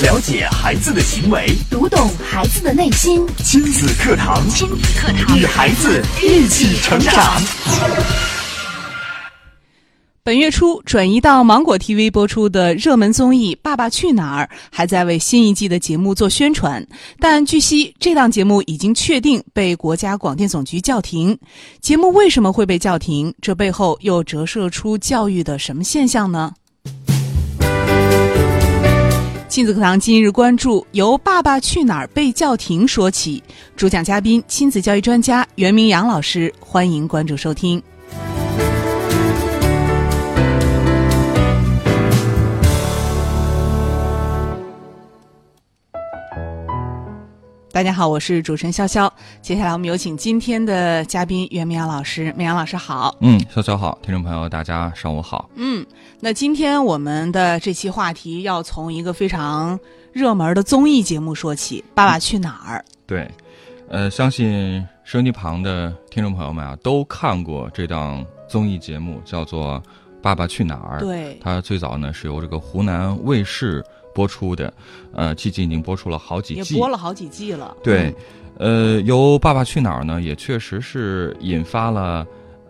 了解孩子的行为，读懂孩子的内心。亲子课堂，亲子课堂，与孩子一起成长。本月初转移到芒果 TV 播出的热门综艺《爸爸去哪儿》还在为新一季的节目做宣传，但据悉这档节目已经确定被国家广电总局叫停。节目为什么会被叫停？这背后又折射出教育的什么现象呢？亲子课堂今日关注由《爸爸去哪儿》被叫停说起，主讲嘉宾亲子教育专家袁明阳老师，欢迎关注收听。大家好，我是主持人潇潇。接下来我们有请今天的嘉宾袁明阳老师。明阳老师好。嗯，潇潇好，听众朋友大家上午好。嗯，那今天我们的这期话题要从一个非常热门的综艺节目说起，《爸爸去哪儿》。对，呃，相信收音机旁的听众朋友们啊，都看过这档综艺节目，叫做《爸爸去哪儿》。对，它最早呢是由这个湖南卫视。播出的，呃，迄今已经播出了好几季，也播了好几季了。对，呃，由《爸爸去哪儿》呢，也确实是引发了，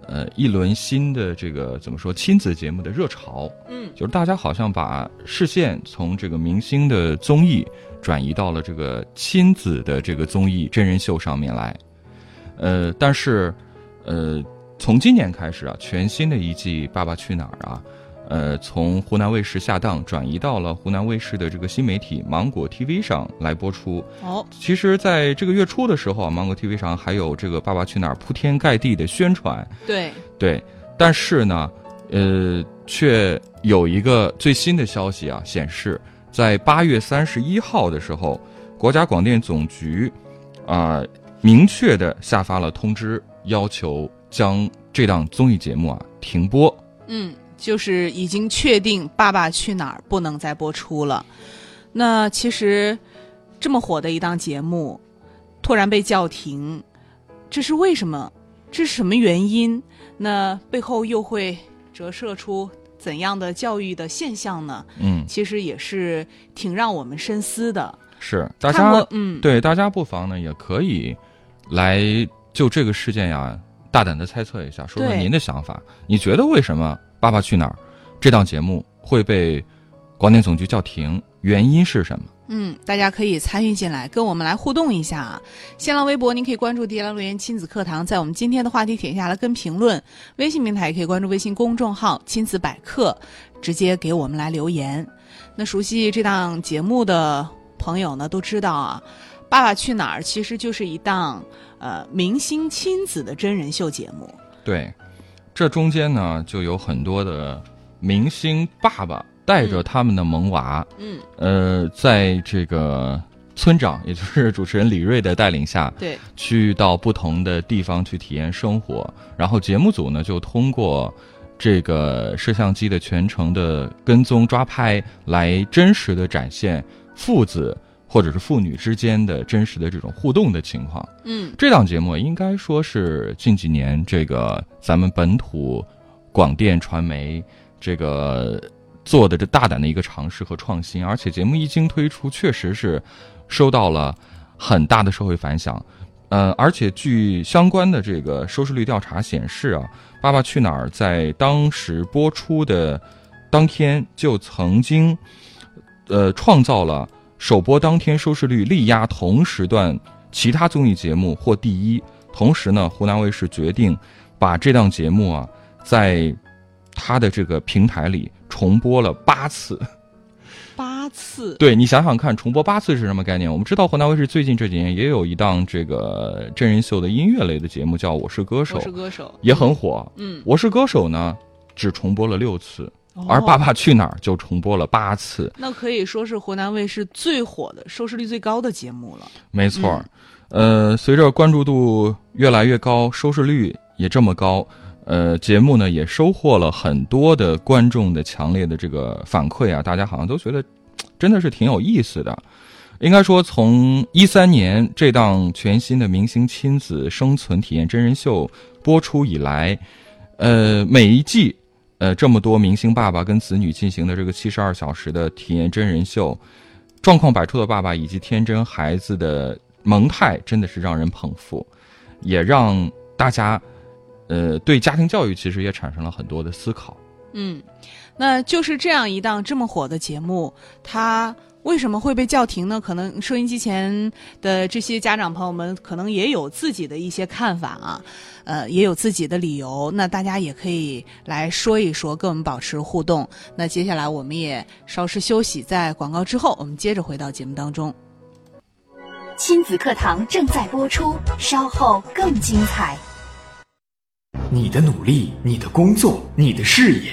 呃，一轮新的这个怎么说亲子节目的热潮。嗯，就是大家好像把视线从这个明星的综艺转移到了这个亲子的这个综艺真人秀上面来。呃，但是，呃，从今年开始啊，全新的一季《爸爸去哪儿》啊。呃，从湖南卫视下档转移到了湖南卫视的这个新媒体芒果 TV 上来播出。哦，其实，在这个月初的时候啊，芒果 TV 上还有这个《爸爸去哪儿》铺天盖地的宣传。对对，但是呢，呃，却有一个最新的消息啊，显示在八月三十一号的时候，国家广电总局啊，明确的下发了通知，要求将这档综艺节目啊停播。嗯。就是已经确定《爸爸去哪儿》不能再播出了。那其实这么火的一档节目，突然被叫停，这是为什么？这是什么原因？那背后又会折射出怎样的教育的现象呢？嗯，其实也是挺让我们深思的。是大家嗯，对大家不妨呢也可以来就这个事件呀大胆的猜测一下，说说您的想法。你觉得为什么？《爸爸去哪儿》这档节目会被广电总局叫停，原因是什么？嗯，大家可以参与进来，跟我们来互动一下啊！新浪微博您可以关注“迪兰留言亲子课堂”，在我们今天的话题帖下来跟评论；微信平台也可以关注微信公众号“亲子百科”，直接给我们来留言。那熟悉这档节目的朋友呢，都知道啊，《爸爸去哪儿》其实就是一档呃明星亲子的真人秀节目。对。这中间呢，就有很多的明星爸爸带着他们的萌娃，嗯，呃，在这个村长，也就是主持人李锐的带领下，对，去到不同的地方去体验生活。然后节目组呢，就通过这个摄像机的全程的跟踪抓拍，来真实的展现父子。或者是父女之间的真实的这种互动的情况，嗯，这档节目应该说是近几年这个咱们本土广电传媒这个做的这大胆的一个尝试和创新，而且节目一经推出，确实是收到了很大的社会反响，呃，而且据相关的这个收视率调查显示啊，《爸爸去哪儿》在当时播出的当天就曾经呃创造了。首播当天收视率力压同时段其他综艺节目或第一，同时呢，湖南卫视决定把这档节目啊，在它的这个平台里重播了八次。八次？对你想想看，重播八次是什么概念？我们知道湖南卫视最近这几年也有一档这个真人秀的音乐类的节目，叫《我是歌手》，我是歌手也很火。嗯，我是歌手呢，只重播了六次。而《爸爸去哪儿》就重播了八次，那可以说是湖南卫视最火的、收视率最高的节目了。没错，呃，随着关注度越来越高，收视率也这么高，呃，节目呢也收获了很多的观众的强烈的这个反馈啊，大家好像都觉得真的是挺有意思的。应该说，从一三年这档全新的明星亲子生存体验真人秀播出以来，呃，每一季。呃，这么多明星爸爸跟子女进行的这个七十二小时的体验真人秀，状况百出的爸爸以及天真孩子的萌态，真的是让人捧腹，也让大家，呃，对家庭教育其实也产生了很多的思考。嗯，那就是这样一档这么火的节目，它为什么会被叫停呢？可能收音机前的这些家长朋友们可能也有自己的一些看法啊，呃，也有自己的理由。那大家也可以来说一说，跟我们保持互动。那接下来我们也稍事休息，在广告之后，我们接着回到节目当中。亲子课堂正在播出，稍后更精彩。你的努力，你的工作，你的事业，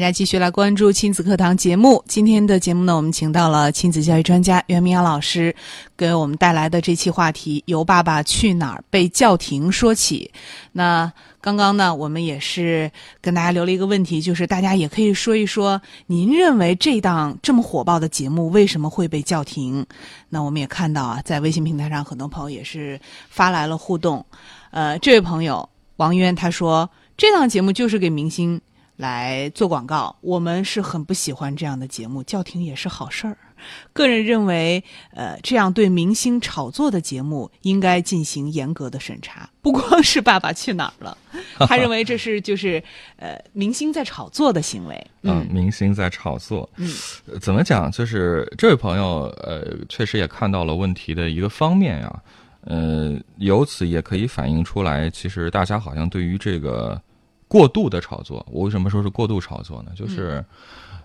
大家继续来关注亲子课堂节目。今天的节目呢，我们请到了亲子教育专家袁明阳老师，给我们带来的这期话题由《爸爸去哪儿》被叫停说起。那刚刚呢，我们也是跟大家留了一个问题，就是大家也可以说一说，您认为这档这么火爆的节目为什么会被叫停？那我们也看到啊，在微信平台上，很多朋友也是发来了互动。呃，这位朋友王渊他说，这档节目就是给明星。来做广告，我们是很不喜欢这样的节目，叫停也是好事儿。个人认为，呃，这样对明星炒作的节目应该进行严格的审查。不光是《爸爸去哪儿了》，他认为这是就是呃明星在炒作的行为。嗯，明星在炒作。嗯，怎么讲？就是这位朋友，呃，确实也看到了问题的一个方面呀。呃，由此也可以反映出来，其实大家好像对于这个。过度的炒作，我为什么说是过度炒作呢？就是，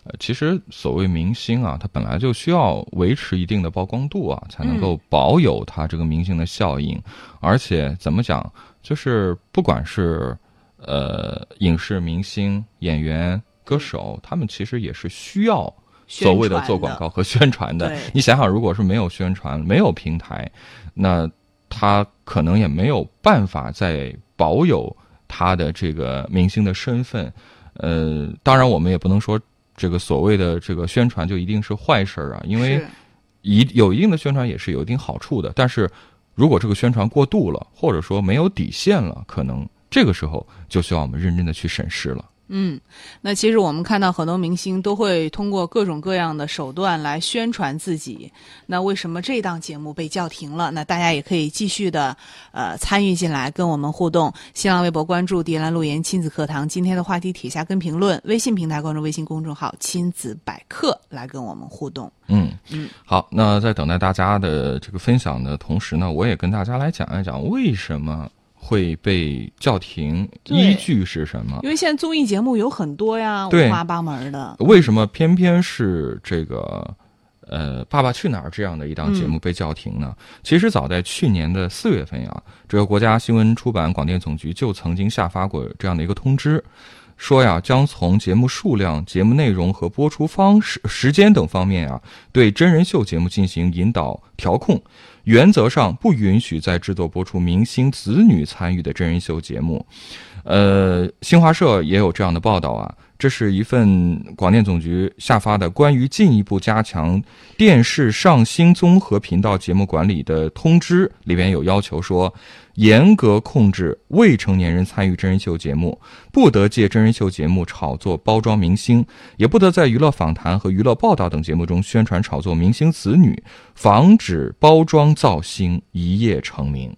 呃，其实所谓明星啊，他本来就需要维持一定的曝光度啊，才能够保有他这个明星的效应。而且怎么讲，就是不管是呃影视明星、演员、歌手，他们其实也是需要所谓的做广告和宣传的。你想想，如果是没有宣传、没有平台，那他可能也没有办法在保有。他的这个明星的身份，呃，当然我们也不能说这个所谓的这个宣传就一定是坏事儿啊，因为一有一定的宣传也是有一定好处的。但是如果这个宣传过度了，或者说没有底线了，可能这个时候就需要我们认真的去审视了。嗯，那其实我们看到很多明星都会通过各种各样的手段来宣传自己。那为什么这档节目被叫停了？那大家也可以继续的呃参与进来，跟我们互动。新浪微博关注“迪兰路言亲子课堂”，今天的话题帖下跟评论。微信平台关注微信公众号“亲子百科”来跟我们互动。嗯嗯，好，那在等待大家的这个分享的同时呢，我也跟大家来讲一讲为什么。会被叫停，依据是什么？因为现在综艺节目有很多呀，五花八门的。为什么偏偏是这个呃《爸爸去哪儿》这样的一档节目被叫停呢？其实早在去年的四月份呀，这个国家新闻出版广电总局就曾经下发过这样的一个通知，说呀将从节目数量、节目内容和播出方式、时间等方面啊，对真人秀节目进行引导调控。原则上不允许在制作播出明星子女参与的真人秀节目，呃，新华社也有这样的报道啊。这是一份广电总局下发的关于进一步加强电视上新综合频道节目管理的通知，里边有要求说。严格控制未成年人参与真人秀节目，不得借真人秀节目炒作包装明星，也不得在娱乐访谈和娱乐报道等节目中宣传炒作明星子女，防止包装造星一夜成名。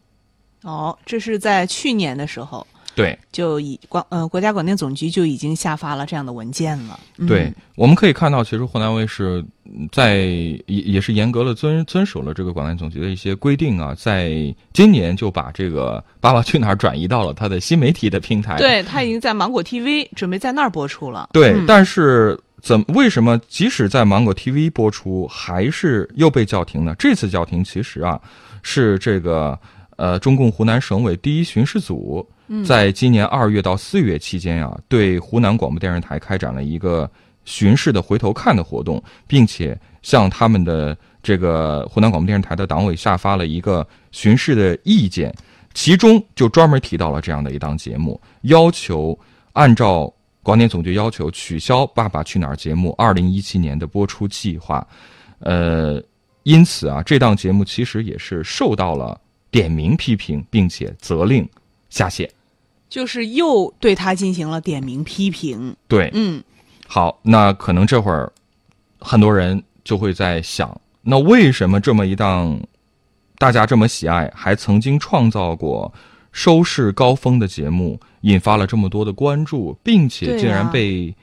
哦，这是在去年的时候。对，就以广呃国家广电总局就已经下发了这样的文件了。对，我们可以看到，其实湖南卫视在也也是严格的遵遵守了这个广电总局的一些规定啊，在今年就把这个 《爸爸去哪儿》转移到了它的新媒体的平台。对，它已经在芒果 TV 准备在那儿播出了。对，但是怎为什么即使在芒果 TV 播出，还是又被叫停呢？这次叫停其实啊，是这个呃中共湖南省委第一巡视组。在今年二月到四月期间呀，对湖南广播电视台开展了一个巡视的回头看的活动，并且向他们的这个湖南广播电视台的党委下发了一个巡视的意见，其中就专门提到了这样的一档节目，要求按照广电总局要求取消《爸爸去哪儿》节目二零一七年的播出计划。呃，因此啊，这档节目其实也是受到了点名批评，并且责令下线。就是又对他进行了点名批评。对，嗯，好，那可能这会儿很多人就会在想，那为什么这么一档大家这么喜爱，还曾经创造过收视高峰的节目，引发了这么多的关注，并且竟然啊被、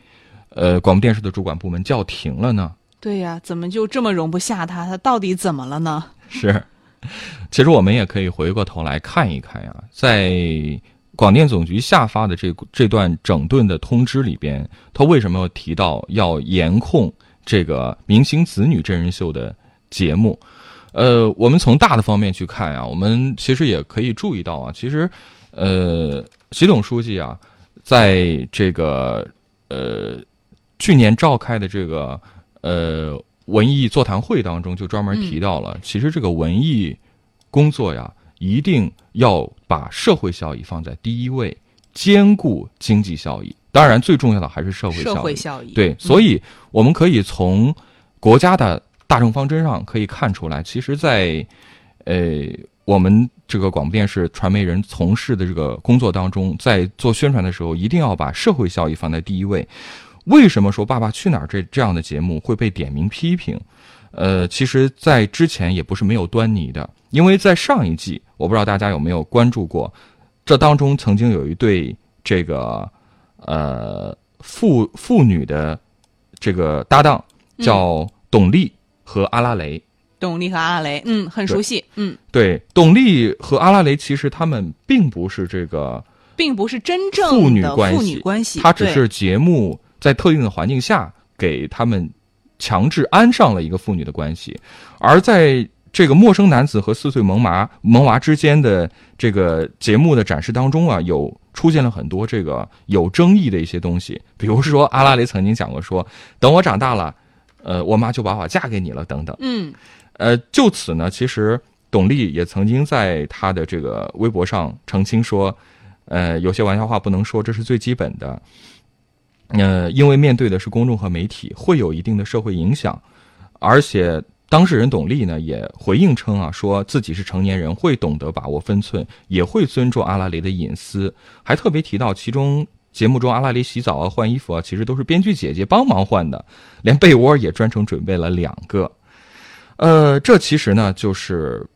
呃广播电视的主管部门叫停了呢？对呀，怎么就这么容不下他？他到底怎么了呢？是，其实我们也可以回过头来看一看呀，在广电总局下发的这这段整顿的通知里边，他为什么要提到要严控这个明星子女真人秀的节目？呃，我们从大的方面去看啊，我们其实也可以注意到啊，其实，呃，习总书记啊，在这个呃去年召开的这个呃文艺座谈会当中，就专门提到了，其实这个文艺工作呀，一定要把社会效益放在第一位，兼顾经济效益。当然，最重要的还是社会效益。社会效益。对，所以我们可以从国家的大政方针上可以看出来，其实在，呃我们这个广播电视传媒人从事的这个工作当中，在做宣传的时候，一定要把社会效益放在第一位。为什么说《爸爸去哪儿》这这样的节目会被点名批评？呃，其实，在之前也不是没有端倪的，因为在上一季，我不知道大家有没有关注过，这当中曾经有一对这个呃父父女的这个搭档，叫董丽和阿拉蕾。董丽和阿拉蕾，嗯，很熟悉，嗯，对，董丽和阿拉蕾其实他们并不是这个并不是真正父女的父关系，女关系，他只是节目在特定的环境下给他们强制安上了一个父女的关系，而在这个陌生男子和四岁萌娃萌娃之间的这个节目的展示当中啊，有出现了很多这个有争议的一些东西，比如说阿拉蕾曾经讲过说，等我长大了，呃，我妈就把我嫁给你了等等。嗯，呃，就此呢，其实董丽也曾经在她的这个微博上澄清说，呃，有些玩笑话不能说，这是最基本的。呃，因为面对的是公众和媒体，会有一定的社会影响，而且当事人董丽呢也回应称啊，说自己是成年人，会懂得把握分寸，也会尊重阿拉蕾的隐私，还特别提到其中。节目中，阿拉蕾洗澡啊、换衣服啊，其实都是编剧姐姐帮忙换的，连被窝也专程准备了两个。呃，这其实呢，就是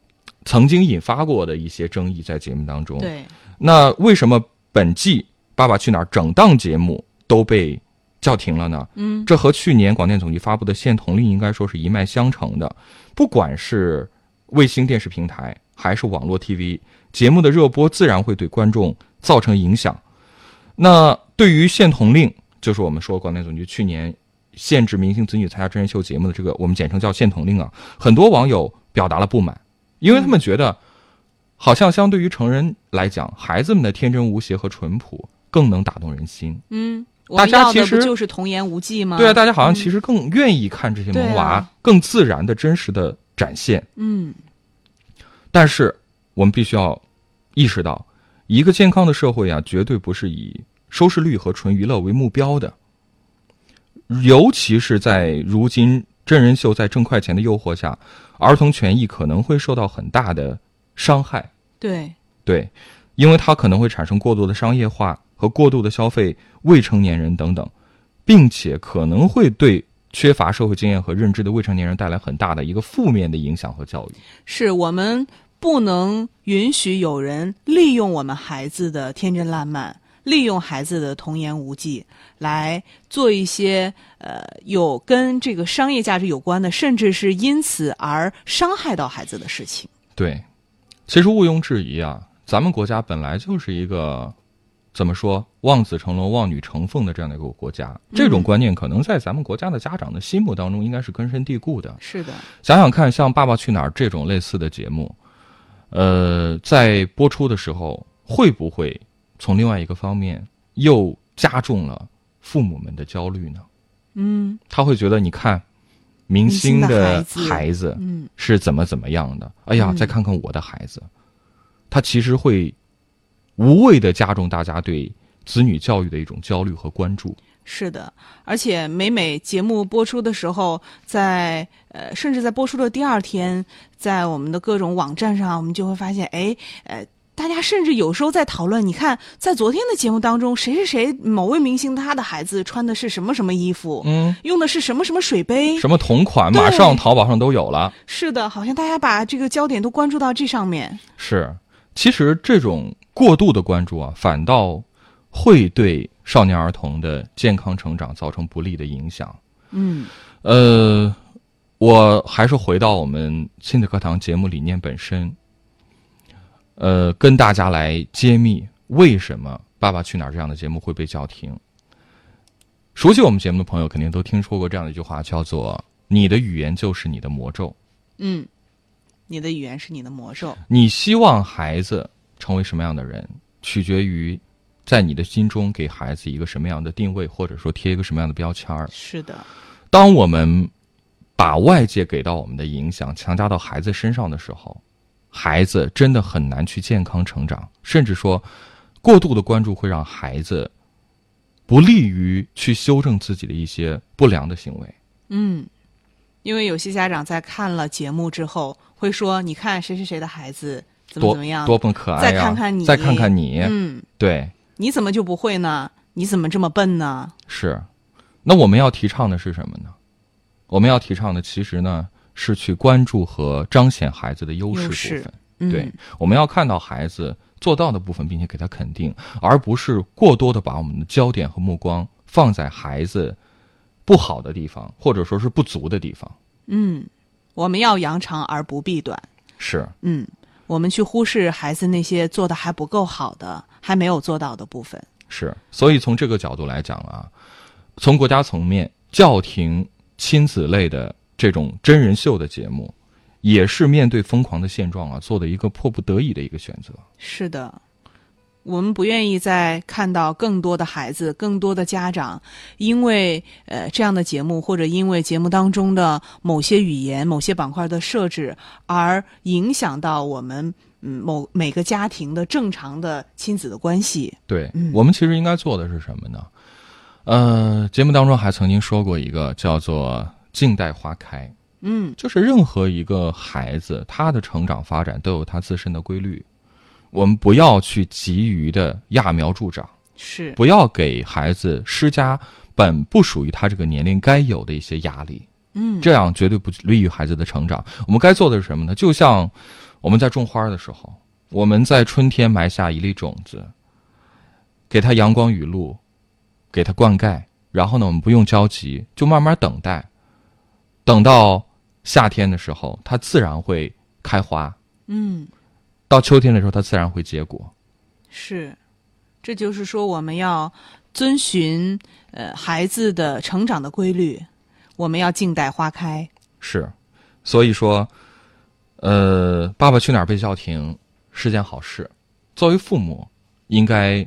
曾经引发过的一些争议在节目当中。对，那为什么本季《爸爸去哪儿》整档节目都被叫停了呢？嗯，这和去年广电总局发布的限童令应该说是一脉相承的。不管是卫星电视平台还是网络 TV 节目的热播，自然会对观众造成影响。那对于限童令，就是我们说广电总局去年限制明星子女参加真人秀节目的这个，我们简称叫限童令啊，很多网友表达了不满，因为他们觉得，好像相对于成人来讲，孩子们的天真无邪和淳朴更能打动人心。嗯，我大家其实就是童言无忌吗？对啊，大家好像其实，更愿意看这些萌娃，更自然的、真实的展现。嗯，但是我们必须要意识到，一个健康的社会啊，绝对不是以收视率和纯娱乐为目标的。尤其是在如今真人秀在挣快钱的诱惑下，儿童权益可能会受到很大的伤害。对，对，因为它可能会产生过度的商业化和过度的消费未成年人等等，并且可能会对缺乏社会经验和认知的未成年人带来很大的一个负面的影响和教育。是我们不能允许有人利用我们孩子的天真烂漫，利用孩子的童言无忌，来做一些呃有跟这个商业价值有关的，甚至是因此而伤害到孩子的事情。对，其实毋庸置疑啊，咱们国家本来就是一个怎么说望子成龙、望女成凤的这样的一个国家，这种观念可能在咱们国家的家长的心目当中应该是根深蒂固的。是的，想想看，像《爸爸去哪儿》这种类似的节目，呃，在播出的时候，会不会从另外一个方面又加重了父母们的焦虑呢？嗯，他会觉得，你看，明星的的孩子嗯是怎么怎么样的。哎呀，嗯再看看我的孩子，他其实会无谓的加重大家对子女教育的一种焦虑和关注。是的，而且每每节目播出的时候，在呃，甚至在播出的第二天，在我们的各种网站上，我们就会发现，哎，呃，大家甚至有时候在讨论，你看，在昨天的节目当中，谁谁谁某位明星他的孩子穿的是什么什么衣服，嗯，用的是什么什么水杯，什么同款，马上淘宝上都有了。是的，好像大家把这个焦点都关注到这上面。是，其实这种过度的关注啊，反倒会对少年儿童的健康成长造成不利的影响。嗯呃，我还是回到我们亲子课堂节目理念本身，呃，跟大家来揭秘为什么《爸爸去哪儿》这样的节目会被叫停。熟悉我们节目的朋友肯定都听说过这样的一句话，叫做“你的语言就是你的魔咒”。嗯，你的语言是你的魔咒。你希望孩子成为什么样的人，取决于在你的心中给孩子一个什么样的定位，或者说贴一个什么样的标签儿。是的，当我们把外界给到我们的影响强加到孩子身上的时候，孩子真的很难去健康成长，甚至说，过度的关注会让孩子不利于去修正自己的一些不良的行为。嗯，因为有些家长在看了节目之后会说：“你看谁谁谁的孩子怎么多怎么样，多么可爱再呀！看看你再看看你，嗯，对，你怎么就不会呢？你怎么这么笨呢？是。那我们要提倡的是什么呢？我们要提倡的其实呢是去关注和彰显孩子的优势部分。嗯、对，我们要看到孩子做到的部分，并且给他肯定，而不是过多的把我们的焦点和目光放在孩子不好的地方，或者说是不足的地方。嗯，我们要扬长而不避短。是，嗯，我们去忽视孩子那些做的还不够好的、还没有做到的部分。是，所以从这个角度来讲啊，从国家层面叫停亲子类的这种真人秀的节目，也是面对疯狂的现状啊，做的一个迫不得已的一个选择。是的，我们不愿意再看到更多的孩子、更多的家长，因为呃这样的节目，或者因为节目当中的某些语言、某些板块的设置，而影响到我们嗯某每个家庭的正常的亲子的关系。对、嗯我们其实应该做的是什么呢？呃，节目当中还曾经说过一个叫做“静待花开”。嗯就是任何一个孩子，他的成长发展都有他自身的规律，我们不要去急于的揠苗助长，是不要给孩子施加本不属于他这个年龄该有的一些压力，嗯这样绝对不利于孩子的成长。我们该做的是什么呢？就像我们在种花的时候，我们在春天埋下一粒种子，给它阳光雨露，给它灌溉，然后呢，我们不用着急，就慢慢等待，等到夏天的时候，它自然会开花；嗯到秋天的时候，它自然会结果。是，这就是说我们要遵循呃孩子的成长的规律，我们要静待花开。是，所以说，呃，《爸爸去哪儿》被叫停是件好事。作为父母，应该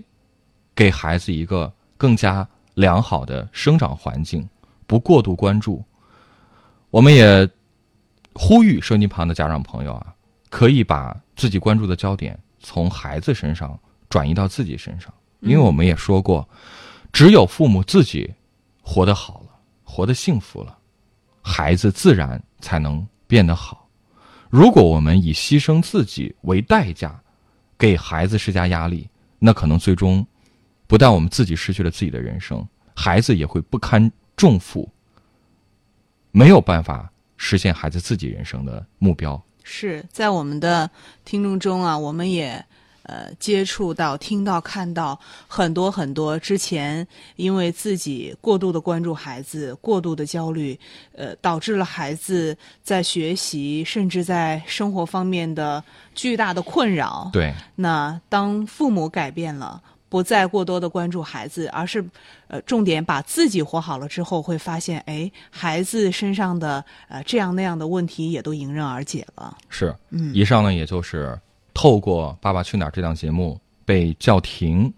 给孩子一个更加良好的生长环境，不过度关注。我们也呼吁收音机旁的家长朋友啊，可以把自己关注的焦点从孩子身上转移到自己身上，因为我们也说过，只有父母自己活得好了，活得幸福了。孩子自然才能变得好。如果我们以牺牲自己为代价，给孩子施加压力，那可能最终不但我们自己失去了自己的人生，孩子也会不堪重负，没有办法实现孩子自己人生的目标。是在我们的听众中啊，我们也呃接触到、听到、看到很多很多之前因为自己过度的关注孩子、过度的焦虑，呃，导致了孩子在学习甚至在生活方面的巨大的困扰。对，那当父母改变了，不再过多的关注孩子，而是呃重点把自己活好了之后，会发现，哎，孩子身上的呃这样那样的问题也都迎刃而解了。是。嗯以上呢，也就是透过《爸爸去哪儿》这档节目被叫停，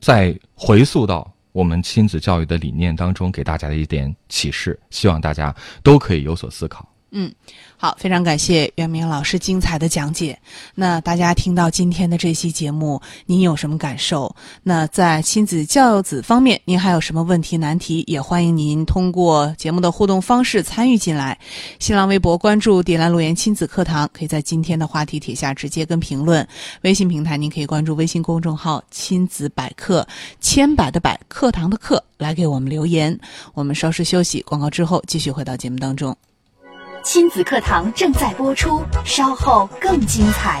再回溯到我们亲子教育的理念当中给大家的一点启示，希望大家都可以有所思考。嗯，好，非常感谢袁明老师精彩的讲解。那大家听到今天的这期节目，您有什么感受？那在亲子教子方面，您还有什么问题难题？也欢迎您通过节目的互动方式参与进来。新浪微博关注“迪兰路言亲子课堂”，可以在今天的话题帖下直接跟评论。微信平台您可以关注微信公众号“亲子百科”，千百的百，课堂的课，来给我们留言。我们稍事休息，广告之后继续回到节目当中。亲子课堂正在播出，稍后更精彩。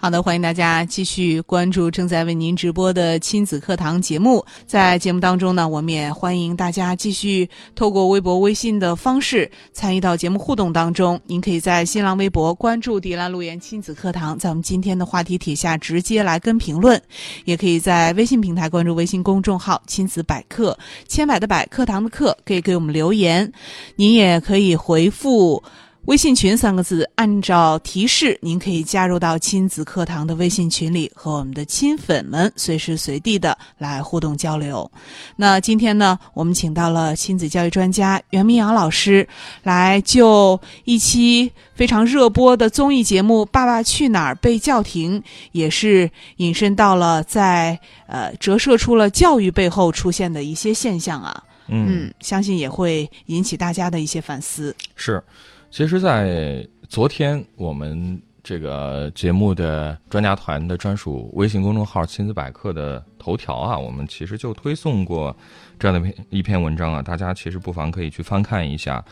好的，欢迎大家继续关注正在为您直播的亲子课堂节目。在节目当中呢，我们也欢迎大家继续透过微博、微信的方式参与到节目互动当中。您可以在新浪微博关注“迪兰路言亲子课堂”，在我们今天的话题帖下直接来跟评论；也可以在微信平台关注微信公众号“亲子百科”，千百的百，课堂的课，可以给我们留言。您也可以回复。微信群三个字，按照提示，您可以加入到亲子课堂的微信群里，和我们的亲粉们随时随地的来互动交流。那今天呢，我们请到了亲子教育专家袁明阳老师，来就一期非常热播的综艺节目《爸爸去哪儿》被叫停，也是引申到了在呃折射出了教育背后出现的一些现象啊。嗯，相信也会引起大家的一些反思。是。其实，在昨天我们这个节目的专家团的专属微信公众号“亲子百科”的头条啊，我们其实就推送过这样的篇一篇文章啊，大家其实不妨可以去翻看一下。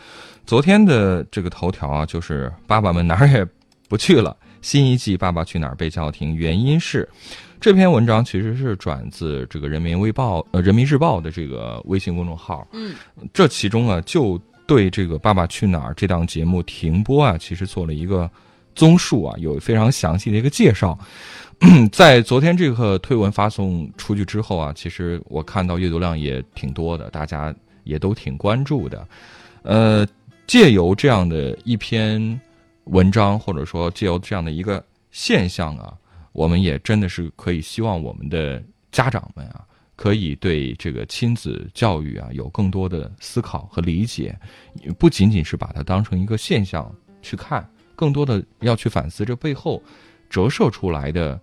昨天的这个头条啊，就是爸爸们哪儿也不去了，新一季《爸爸去哪儿》被叫停，原因是这篇文章其实是转自这个人民微报呃人民日报的这个微信公众号，嗯，这其中啊就。对这个《爸爸去哪儿》这档节目停播啊，其实做了一个综述啊，有非常详细的一个介绍。在昨天这个推文发送出去之后啊，其实我看到阅读量也挺多的，大家也都挺关注的。呃，借由这样的一篇文章，或者说借由这样的一个现象啊，我们也真的是可以希望我们的家长们啊。可以对这个亲子教育啊有更多的思考和理解，不仅仅是把它当成一个现象去看，更多的要去反思这背后折射出来的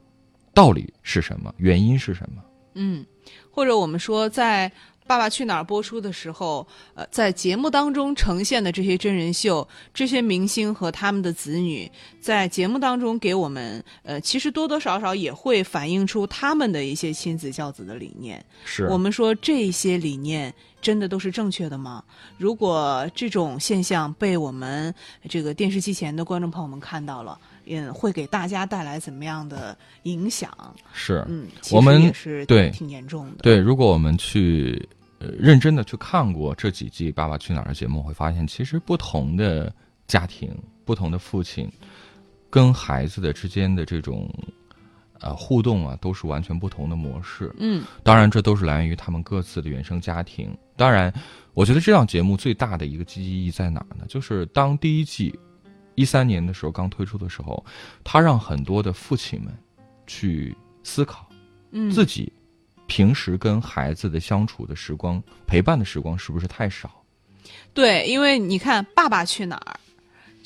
道理是什么，原因是什么。嗯，或者我们说在。《爸爸去哪儿》播出的时候，呃，在节目当中呈现的这些真人秀，这些明星和他们的子女，在节目当中给我们，呃，其实多多少少也会反映出他们的一些亲子教子的理念。是我们说这些理念真的都是正确的吗？如果这种现象被我们这个电视机前的观众朋友们看到了，嗯，会给大家带来怎么样的影响？是，嗯，我们也是对挺严重的。对，如果我们去。认真的去看过这几季《爸爸去哪儿》的节目，会发现其实不同的家庭、不同的父亲跟孩子的之间的这种呃互动啊，都是完全不同的模式。嗯，当然这都是来源于他们各自的原生家庭。当然，我觉得这档节目最大的一个积极意义在哪儿呢？就是当第一季一三年的时候刚推出的时候，他让很多的父亲们去思考，嗯，自己。平时跟孩子的相处的时光、陪伴的时光是不是太少？对，因为你看《爸爸去哪儿》，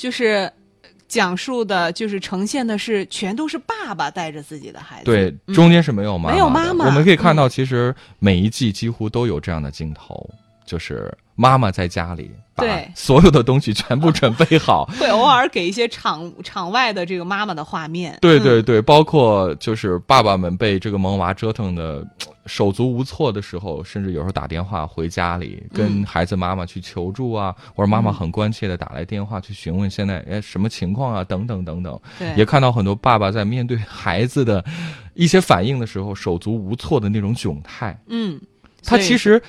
就是讲述的，就是呈现的是全都是爸爸带着自己的孩子，对，中间是没有妈妈，没有妈妈。我们可以看到，其实每一季几乎都有这样的镜头，就是妈妈在家里把对所有的东西全部准备好，会偶尔给一些场场外的这个妈妈的画面。嗯对对对，包括就是爸爸们被这个萌娃折腾的手足无措的时候，甚至有时候打电话回家里跟嗯孩子妈妈去求助啊，或者妈妈很关切的打来电话去询问现在哎什么情况啊，等等等等。对，也看到很多爸爸在面对孩子的一些反应的时候，手足无措的那种窘态。嗯，他其实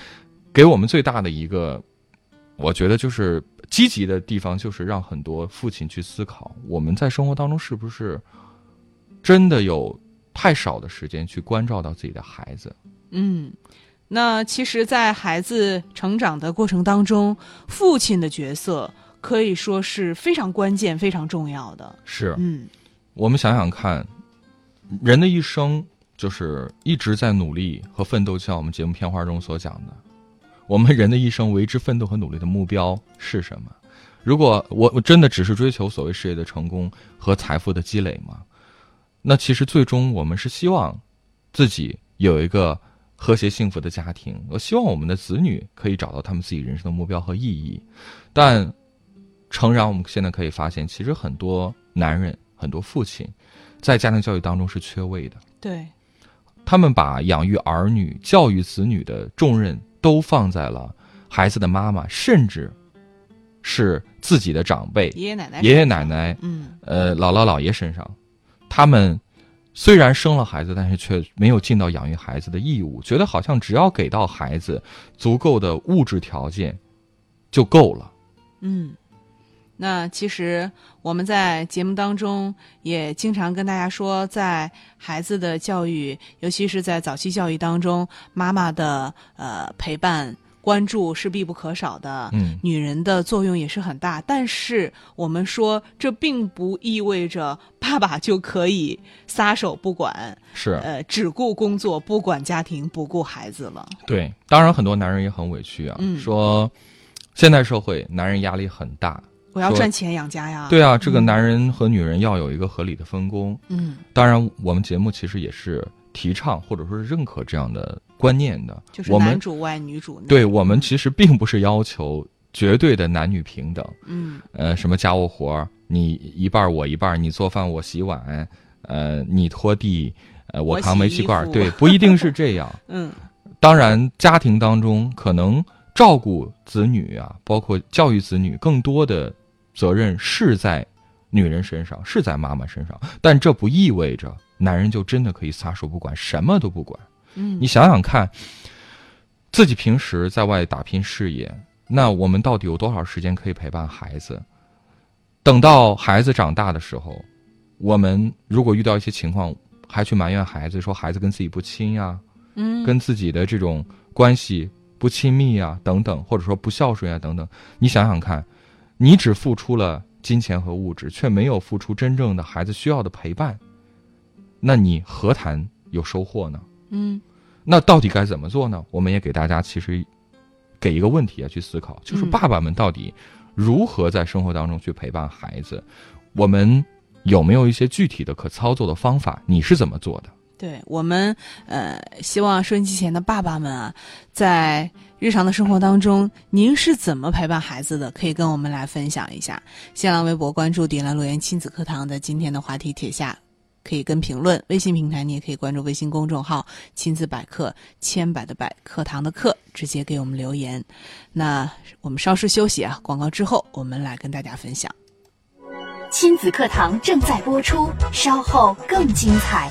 给我们最大的一个，我觉得就是积极的地方，就是让很多父亲去思考，我们在生活当中是不是真的有太少的时间去关照到自己的孩子。嗯，那其实，在孩子成长的过程当中，父亲的角色可以说是非常关键、非常重要的。是嗯我们想想看，人的一生就是一直在努力和奋斗，就像我们节目片花中所讲的，我们人的一生为之奋斗和努力的目标是什么？如果我我真的只是追求所谓事业的成功和财富的积累吗？那其实最终我们是希望自己有一个和谐幸福的家庭，我希望我们的子女可以找到他们自己人生的目标和意义。但诚然，我们现在可以发现，其实很多男人、很多父亲，在家庭教育当中是缺位的。对，他们把养育儿女、教育子女的重任都放在了孩子的妈妈，甚至是自己的长辈、爷爷奶奶，爷爷奶奶、嗯呃姥姥姥爷身上。他们虽然生了孩子，但是却没有尽到养育孩子的义务，觉得好像只要给到孩子足够的物质条件就够了。嗯。那其实我们在节目当中也经常跟大家说，在孩子的教育，尤其是在早期教育当中，妈妈的呃陪伴、关注是必不可少的。嗯，女人的作用也是很大，但是我们说这并不意味着爸爸就可以撒手不管，是。呃，只顾工作，不管家庭，不顾孩子了。对，当然很多男人也很委屈啊，嗯说现代社会男人压力很大。说我要赚钱养家呀。对啊，这个男人和女人要有一个合理的分工。嗯，当然，我们节目其实也是提倡或者说是认可这样的观念的。就是我们男主外女主内。对我们其实并不是要求绝对的男女平等。嗯呃，什么家务活儿你一半儿我一半儿，你做饭我洗碗，呃，你拖地，呃，我扛煤气罐儿，对，不一定是这样。嗯当然，家庭当中可能照顾子女啊，包括教育子女，更多的责任是在女人身上，是在妈妈身上。但这不意味着男人就真的可以撒手不管，什么都不管。嗯你想想看，自己平时在外打拼事业，那我们到底有多少时间可以陪伴孩子？等到孩子长大的时候，我们如果遇到一些情况，还去埋怨孩子，说孩子跟自己不亲呀、嗯，跟自己的这种关系不亲密啊，等等，或者说不孝顺啊，等等。你想想看，你只付出了金钱和物质，却没有付出真正的孩子需要的陪伴，那你何谈有收获呢？嗯那到底该怎么做呢？我们也给大家其实给一个问题啊去思考，就是嗯爸爸们到底如何在生活当中去陪伴孩子？我们有没有一些具体的可操作的方法？你是怎么做的？对我们呃，希望收音机前的爸爸们啊，在日常的生活当中，您是怎么陪伴孩子的？可以跟我们来分享一下。新浪微博关注“点亮乐园亲子课堂”的今天的话题帖下。可以跟评论，微信平台你也可以关注微信公众号“亲子百科”，千百的百课堂的课，直接给我们留言。那我们稍事休息啊，广告之后我们来跟大家分享。亲子课堂正在播出，稍后更精彩。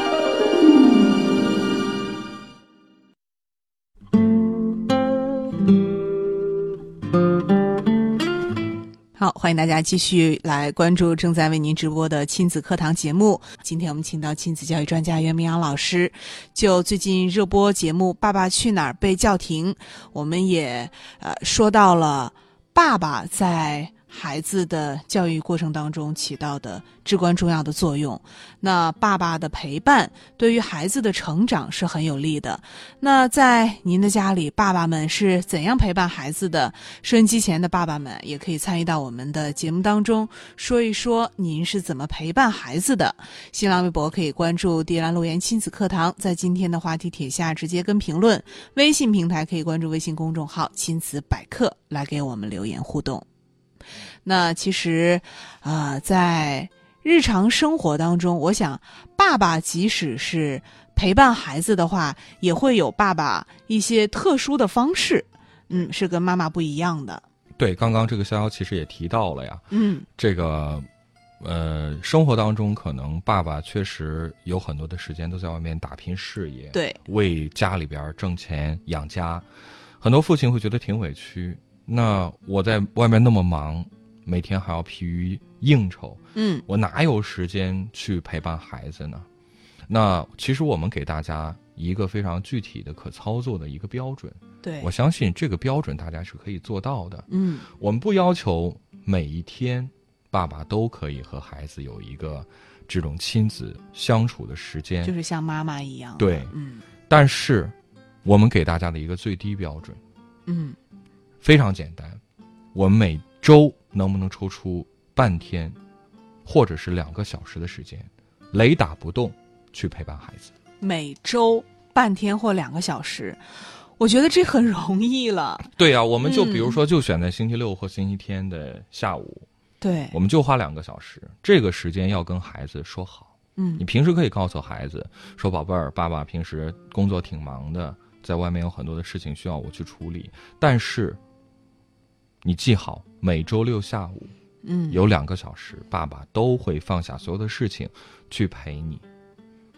欢迎大家继续来关注正在为您直播的亲子课堂节目。今天我们请到亲子教育专家袁明阳老师，就最近热播节目《爸爸去哪儿》被叫停，我们也呃说到了爸爸在孩子的教育过程当中起到的至关重要的作用。那爸爸的陪伴对于孩子的成长是很有利的。那在您的家里，爸爸们是怎样陪伴孩子的？收音机前的爸爸们也可以参与到我们的节目当中，说一说您是怎么陪伴孩子的。新浪微博可以关注“迪兰路言亲子课堂”，在今天的话题帖下直接跟评论。微信平台可以关注微信公众号“亲子百科”来给我们留言互动。那其实，啊、在日常生活当中，我想，爸爸即使是陪伴孩子的话，也会有爸爸一些特殊的方式，嗯，是跟妈妈不一样的。对，刚刚这个逍遥其实也提到了呀，嗯这个，呃，生活当中可能爸爸确实有很多的时间都在外面打拼事业，，对，为家里边挣钱养家，很多父亲会觉得挺委屈。那我在外面那么忙，每天还要疲于应酬，嗯。我哪有时间去陪伴孩子呢？那其实我们给大家一个非常具体的、可操作的一个标准，对。我，相信这个标准大家是可以做到的。嗯。我们不要求每一天爸爸都可以和孩子有一个这种亲子相处的时间，就是像妈妈一样。对。嗯。但是我们给大家的一个最低标准嗯。非常简单，我们每周能不能抽出半天，或者是两个小时的时间，雷打不动去陪伴孩子？每周半天或两个小时，我觉得这很容易了。对啊、我们就嗯比如说，就选在星期六或星期天的下午，对我，们就花两个小时，这个时间要跟孩子说好。嗯你平时可以告诉孩子说：“宝贝儿，爸爸平时工作挺忙的，在外面有很多的事情需要我去处理。但是，你记好，每周六下午嗯有两个小时，爸爸都会放下所有的事情去陪你。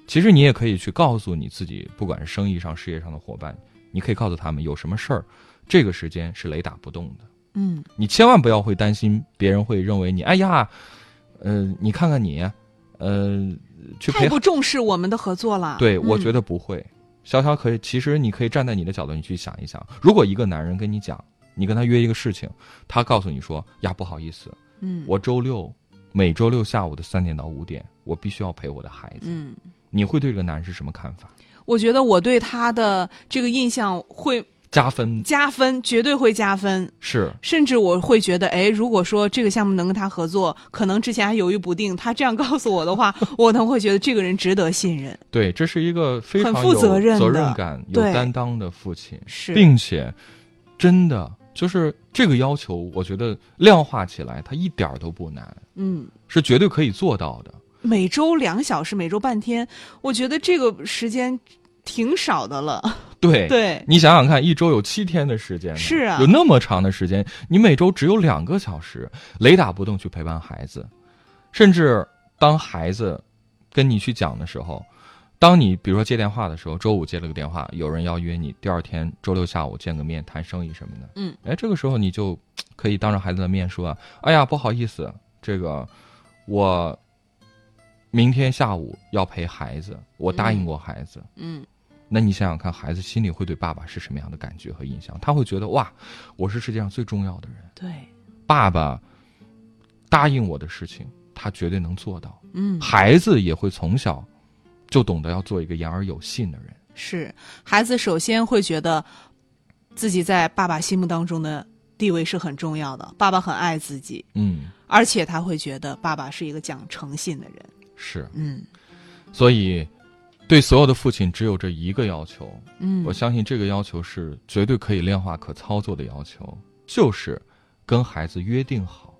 其实你也可以去告诉你自己，不管是生意上、事业上的伙伴，你可以告诉他们有什么事儿，这个时间是雷打不动的。嗯你千万不要会担心别人会认为你，哎呀，呃，你看看你，呃，去陪太不重视我们的合作了。对，我嗯觉得不会。潇潇可以，其实你可以站在你的角度，你去想一想，如果一个男人跟你讲，你跟他约一个事情，他告诉你说呀，不好意思，嗯我周六每周六下午的三点到五点，我必须要陪我的孩子。嗯，你会对这个男人是什么看法？我觉得我对他的这个印象会加分加分，绝对会加分。是甚至我会觉得，哎，如果说这个项目能跟他合作，可能之前还犹豫不定，他这样告诉我的话，我可能会觉得这个人值得信任。对，这是一个非常很负有责任责任感、有担当的父亲，是，并且真的就是这个要求，我觉得量化起来，它一点儿都不难，嗯，是绝对可以做到的。每周两小时，每周半天，我觉得这个时间挺少的了。对 对，你想想看，一周有七天的时间，是啊。有那么长的时间，你每周只有两个小时，雷打不动去陪伴孩子，甚至当孩子跟你去讲的时候，当你比如说接电话的时候，周五接了个电话，有人要约你第二天周六下午见个面谈生意什么的，嗯，哎，这个时候你就可以当着孩子的面说，哎呀，不好意思，这个我明天下午要陪孩子，我答应过孩子。嗯那你想想看，孩子心里会对爸爸是什么样的感觉和印象？他会觉得哇，我是世界上最重要的人，对，爸爸答应我的事情，他绝对能做到。嗯，孩子也会从小就懂得要做一个言而有信的人。是孩子首先会觉得自己在爸爸心目当中的地位是很重要的，爸爸很爱自己，嗯，而且他会觉得爸爸是一个讲诚信的人。是，嗯所以对所有的父亲只有这一个要求，嗯，我相信这个要求是绝对可以量化、可操作的要求，就是跟孩子约定好，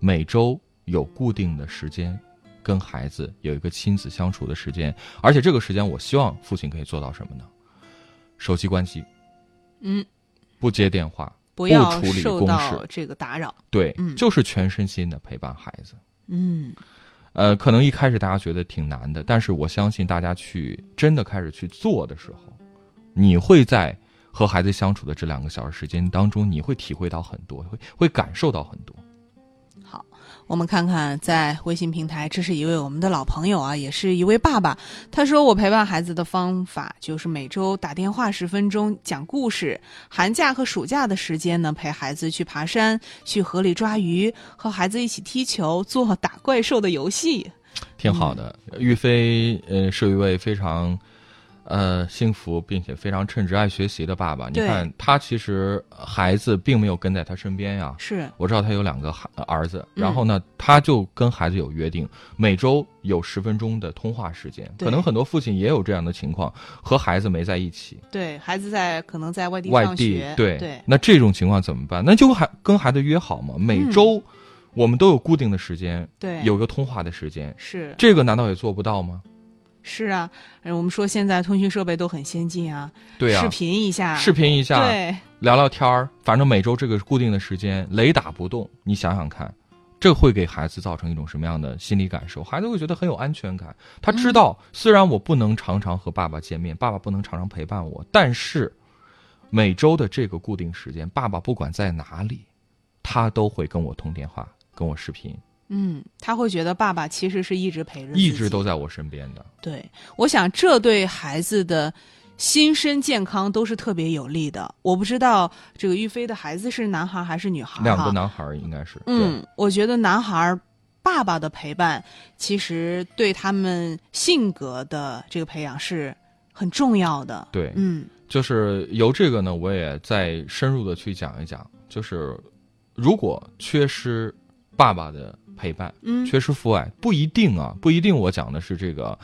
每周有固定的时间，跟孩子有一个亲子相处的时间，而且这个时间，我希望父亲可以做到什么呢？手机关机，嗯，不接电话，不要处理公事，这个打扰。对，嗯就是全身心的陪伴孩子。嗯呃，可能一开始大家觉得挺难的，但是我相信大家去真的开始去做的时候，你会在和孩子相处的这两个小时时间当中，你会体会到很多，会会感受到很多。我们看看在微信平台，这是一位我们的老朋友啊，也是一位爸爸。他说：“我陪伴孩子的方法就是每周打电话十分钟讲故事，寒假和暑假的时间呢，陪孩子去爬山、去河里抓鱼，和孩子一起踢球，做打怪兽的游戏。”挺好的。玉飞呃是一位非常。呃，幸福并且非常称职、爱学习的爸爸。你看，他其实孩子并没有跟在他身边呀。是，我知道他有两个孩儿子，然后呢，他就跟孩子有约定，每周有十分钟的通话时间。可能很多父亲也有这样的情况，和孩子没在一起。对孩子在可能在外地外地，对对。那这种情况怎么办？那就还跟孩子约好嘛，每周我们都有固定的时间，对，有个通话的时间。是这个难道也做不到吗？是啊，我们说现在通讯设备都很先进啊，对啊，视频一下，视频一下，对，聊聊天儿，反正每周这个固定的时间，雷打不动。你想想看，这会给孩子造成一种什么样的心理感受？孩子会觉得很有安全感。他知道，虽然我不能常常和爸爸见面，爸爸不能常常陪伴我，但是每周的这个固定时间，爸爸不管在哪里，他都会跟我通电话，跟我视频。嗯，他会觉得爸爸其实是一直陪着，一直都在我身边的。对，我想这对孩子的心身健康都是特别有利的。我不知道这个玉飞的孩子是男孩还是女孩，两个男孩应该是。嗯，我觉得男孩爸爸的陪伴其实对他们性格的这个培养是很重要的。对，嗯，就是由这个呢，我也再深入的去讲一讲，就是如果缺失爸爸的。陪伴，嗯，缺失父爱不一定啊，不一定。我讲的是这个，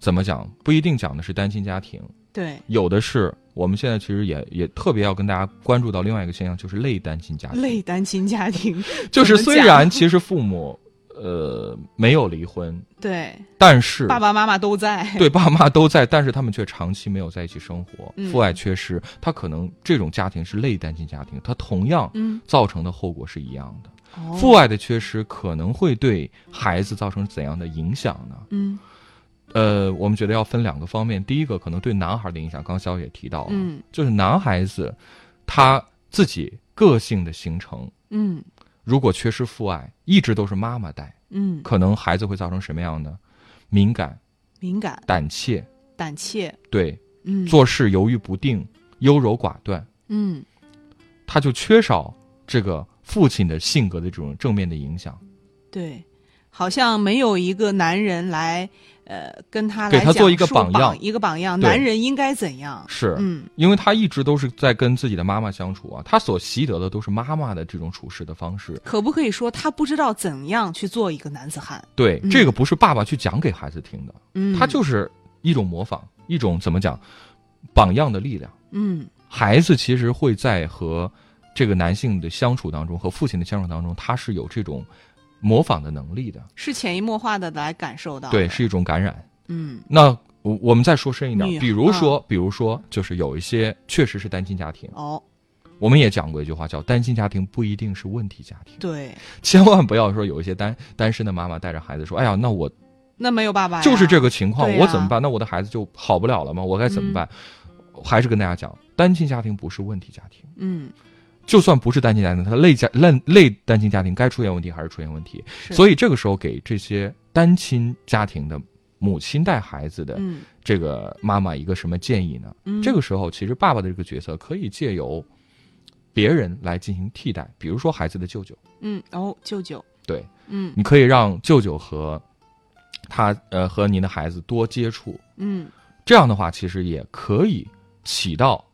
怎么讲？不一定讲的是单亲家庭，对，有的是。我们现在其实也也特别要跟大家关注到另外一个现象，就是类单亲家庭。类单亲家庭，就是虽然其实父母呃没有离婚，对，但是爸爸妈妈都在，对，爸妈都在，但是他们却长期没有在一起生活，嗯、父爱缺失，他可能这种家庭是类单亲家庭，他同样造成的后果是一样的。父爱的缺失可能会对孩子造成怎样的影响呢？嗯，呃，我们觉得要分两个方面。第一个可能对男孩的影响，刚肖也提到了，嗯，就是男孩子他自己个性的形成，嗯，如果缺失父爱，一直都是妈妈带，嗯，可能孩子会造成什么样的？敏感、敏感、胆怯、胆怯，对，嗯，做事犹豫不定、优柔寡断，嗯，他就缺少这个。父亲的性格的这种正面的影响，对，好像没有一个男人来，呃，跟他给他做一个榜样，一个榜样，男人应该怎样？是，嗯，因为他一直都是在跟自己的妈妈相处啊，他所习得的都是妈妈的这种处事的方式。可不可以说他不知道怎样去做一个男子汉？对，这个不是爸爸去讲给孩子听的，嗯，他就是一种模仿，一种怎么讲，榜样的力量。嗯，孩子其实会在和。这个男性的相处当中，和父亲的相处当中，他是有这种模仿的能力的，是潜移默化的来感受到，对，是一种感染。嗯，那我我们再说深一点，比如说，比如说，就是有一些确实是单亲家庭哦，我们也讲过一句话，叫单亲家庭不一定是问题家庭。对，千万不要说有一些单单身的妈妈带着孩子说：“哎呀，那我那没有爸爸，就是这个情况，我怎么办？那我的孩子就好不了了吗？我该怎么办？”还是跟大家讲，单亲家庭不是问题家庭。嗯。就算不是单亲家庭，他类家类类单亲家庭该出现问题还是出现问题。所以这个时候给这些单亲家庭的母亲带孩子的这个妈妈一个什么建议呢？这个时候其实爸爸的这个角色可以借由别人来进行替代，比如说孩子的舅舅。嗯，哦，舅舅。对，嗯，你可以让舅舅和他呃和您的孩子多接触。嗯，这样的话其实也可以起到。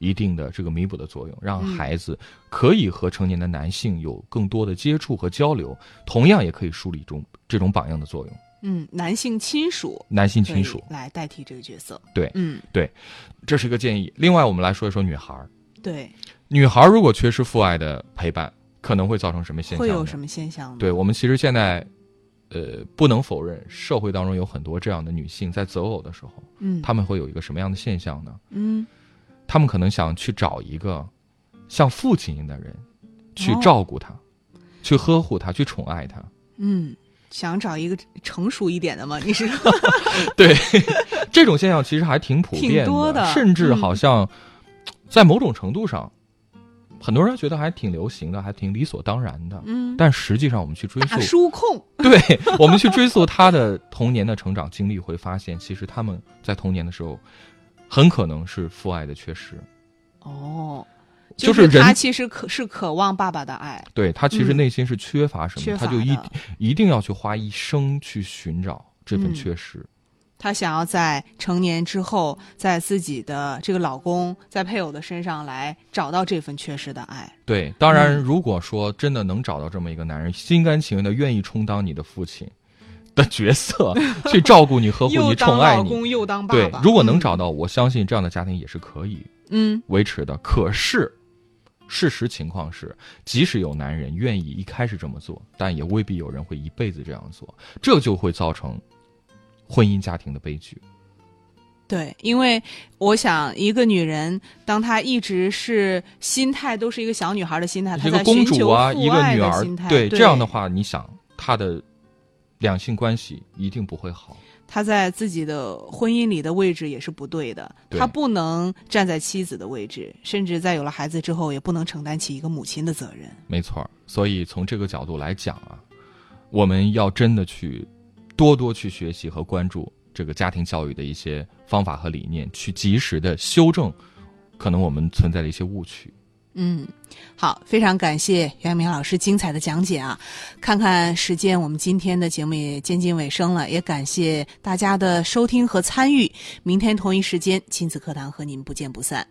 一定的这个弥补的作用，让孩子可以和成年的男性有更多的接触和交流，同样也可以树立中这种榜样的作用。嗯，男性亲属，男性亲属来代替这个角色。对，嗯，对，这是一个建议。另外，我们来说一说女孩儿。对，女孩儿如果缺失父爱的陪伴，可能会造成什么现象？会有什么现象呢？对我们其实现在，呃，不能否认，社会当中有很多这样的女性在择偶的时候，嗯，他们会有一个什么样的现象呢？嗯。他们可能想去找一个像父亲一样的人，去照顾他，去呵护他，去宠爱他。嗯，想找一个成熟一点的吗？你是？对，这种现象其实还挺普遍的，甚至好像在某种程度上，很多人觉得还挺流行的，还挺理所当然的。嗯，但实际上我们去追大溯，叔控，对我们去追溯他的童年的成长经历，会发现其实他们在童年的时候，很可能是父爱的缺失。哦，就是人他其实渴是渴望爸爸的爱，对他其实嗯内心是缺乏什么，他就一一定要去花一生去寻找这份嗯缺失。他想要在成年之后，在自己的这个老公，在配偶的身上来找到这份缺失的爱。对，当然，嗯如果说真的能找到这么一个男人，心甘情愿的愿意充当你的父亲的角色，去照顾你、呵护你、宠爱你，老公又当爸爸，，对如果能嗯找到，我相信这样的家庭也是可以嗯维持的。可是，事实情况是，即使有男人愿意一开始这么做，但也未必有人会一辈子这样做，这就会造成婚姻家庭的悲剧。对，因为我想，一个女人，当她一直是心态都是一个小女孩的心态，她一个在公主啊，一个爱女儿的心态，对这样的，话，你想她的两性关系一定不会好。他在自己的婚姻里的位置也是不对的，对她不能站在妻子的位置，甚至在有了孩子之后，也不能承担起一个母亲的责任。没错，所以从这个角度来讲啊，我们要真的去多多去学习和关注这个家庭教育的一些方法和理念，去及时的修正可能我们存在的一些误区。嗯，好，非常感谢袁明老师精彩的讲解啊！看看时间，我们今天的节目也接近尾声了，也感谢大家的收听和参与。明天同一时间，亲子课堂和您不见不散。